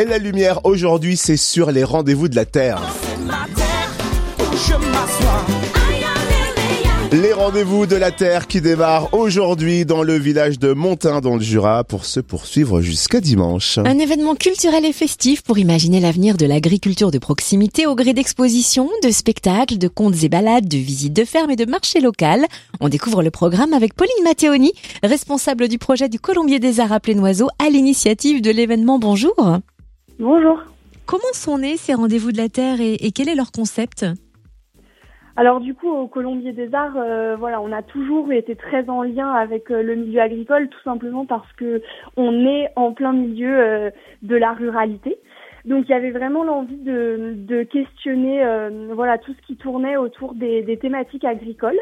Et la lumière aujourd'hui, c'est sur les rendez-vous de la Terre. Les rendez-vous de la Terre qui démarrent aujourd'hui dans le village de Montain dans le Jura pour se poursuivre jusqu'à dimanche. Un événement culturel et festif pour imaginer l'avenir de l'agriculture de proximité au gré d'expositions, de spectacles, de contes et balades, de visites de fermes et de marchés locaux. On découvre le programme avec Pauline Matteoni, responsable du projet du Colombier des Arts appelé Noiseau à l'initiative de l'événement. Bonjour. Bonjour. Comment sont nés ces rendez-vous de la Terre et, et quel est leur concept alors du coup, au Colombier des Arts, euh, voilà, on a toujours été très en lien avec euh, le milieu agricole, tout simplement parce que on est en plein milieu euh, de la ruralité. Donc il y avait vraiment l'envie de, questionner voilà tout ce qui tournait autour des, thématiques agricoles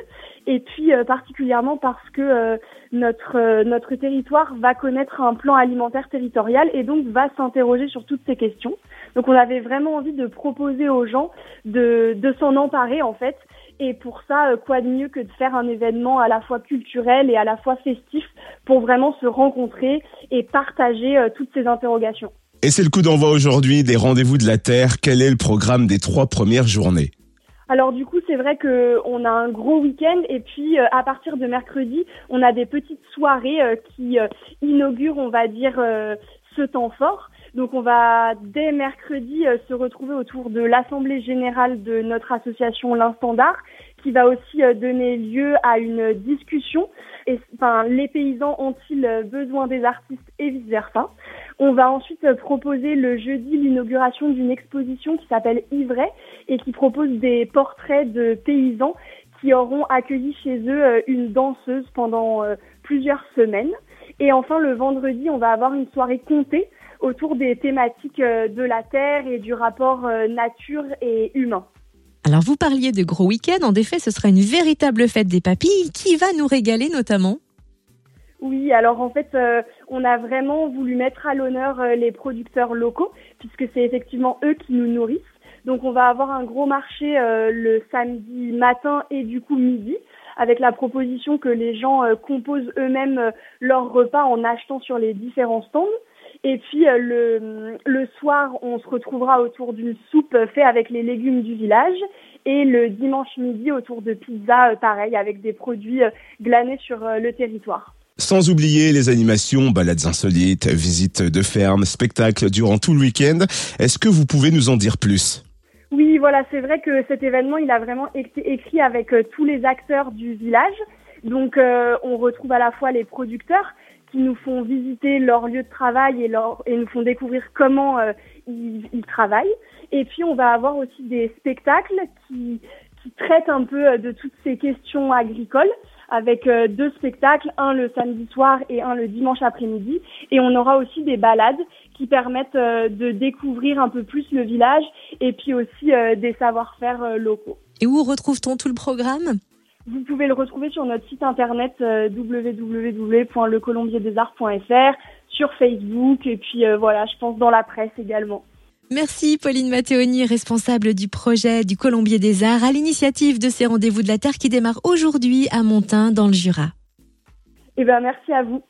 et puis particulièrement parce que notre notre territoire va connaître un plan alimentaire territorial et donc va s'interroger sur toutes ces questions. Donc on avait vraiment envie de proposer aux gens de, de s'en emparer en fait. Et pour ça, euh, quoi de mieux que de faire un événement à la fois culturel et à la fois festif pour vraiment se rencontrer et partager euh, toutes ces interrogations. Et c'est le coup d'envoi aujourd'hui des rendez-vous de la Terre. Quel est le programme des trois premières journées? Alors du coup, c'est vrai que on a un gros week-end et puis euh, à partir de mercredi, on a des petites soirées qui inaugurent, on va dire, ce temps fort. Donc on va dès mercredi euh, se retrouver autour de l'assemblée générale de notre association L'Instant d'Art qui va aussi euh, donner lieu à une discussion. Et, enfin, les paysans ont-ils besoin des artistes et vice-versa On va ensuite euh, proposer le jeudi l'inauguration d'une exposition qui s'appelle Ivray et qui propose des portraits de paysans qui auront accueilli chez eux une danseuse pendant plusieurs semaines. Et enfin, le vendredi, on va avoir une soirée comptée autour des thématiques euh, de la Terre et du rapport euh, nature et humain. Alors vous parliez de gros week-end, en effet ce sera une véritable fête des papilles qui va nous régaler notamment oui, alors en fait, euh, on a vraiment voulu mettre à l'honneur les producteurs locaux, puisque c'est effectivement eux qui nous nourrissent. Donc on va avoir un gros marché le samedi matin et du coup midi, avec la proposition que les gens composent eux-mêmes leurs repas en achetant sur les différents stands. Et puis euh, le, le soir, on se retrouvera autour d'une soupe faite avec les légumes du village. Et le dimanche midi, autour de pizza, euh, pareil, avec des produits euh, glanés sur le territoire. Sans oublier les animations, balades insolites, visites de fermes, spectacles durant tout le week-end. Est-ce que vous pouvez nous en dire plus? Oui, voilà, c'est vrai que cet événement, il a vraiment été écrit avec tous les acteurs du village. Donc, on retrouve à la fois les producteurs, qui nous font visiter leur lieu de travail et, leur, et nous font découvrir comment euh, ils, ils, travaillent. Et puis on va avoir aussi des spectacles qui, qui traitent un peu euh, de toutes ces questions agricoles avec euh, deux spectacles, un le samedi soir et un le dimanche après-midi. Et on aura aussi des balades qui permettent de découvrir un peu plus le village et puis aussi des savoir-faire locaux. Et où retrouve-t-on tout le programme? Vous pouvez le retrouver sur notre site internet euh, www.lecolombierdesalts.fr, sur Facebook et puis euh, voilà, je pense dans la presse également. Merci Pauline Matteoni, responsable du projet du Colombier des Arts à l'initiative de ces rendez-vous de la Terre qui démarrent aujourd'hui à Montain dans le Jura. Eh ben merci à vous.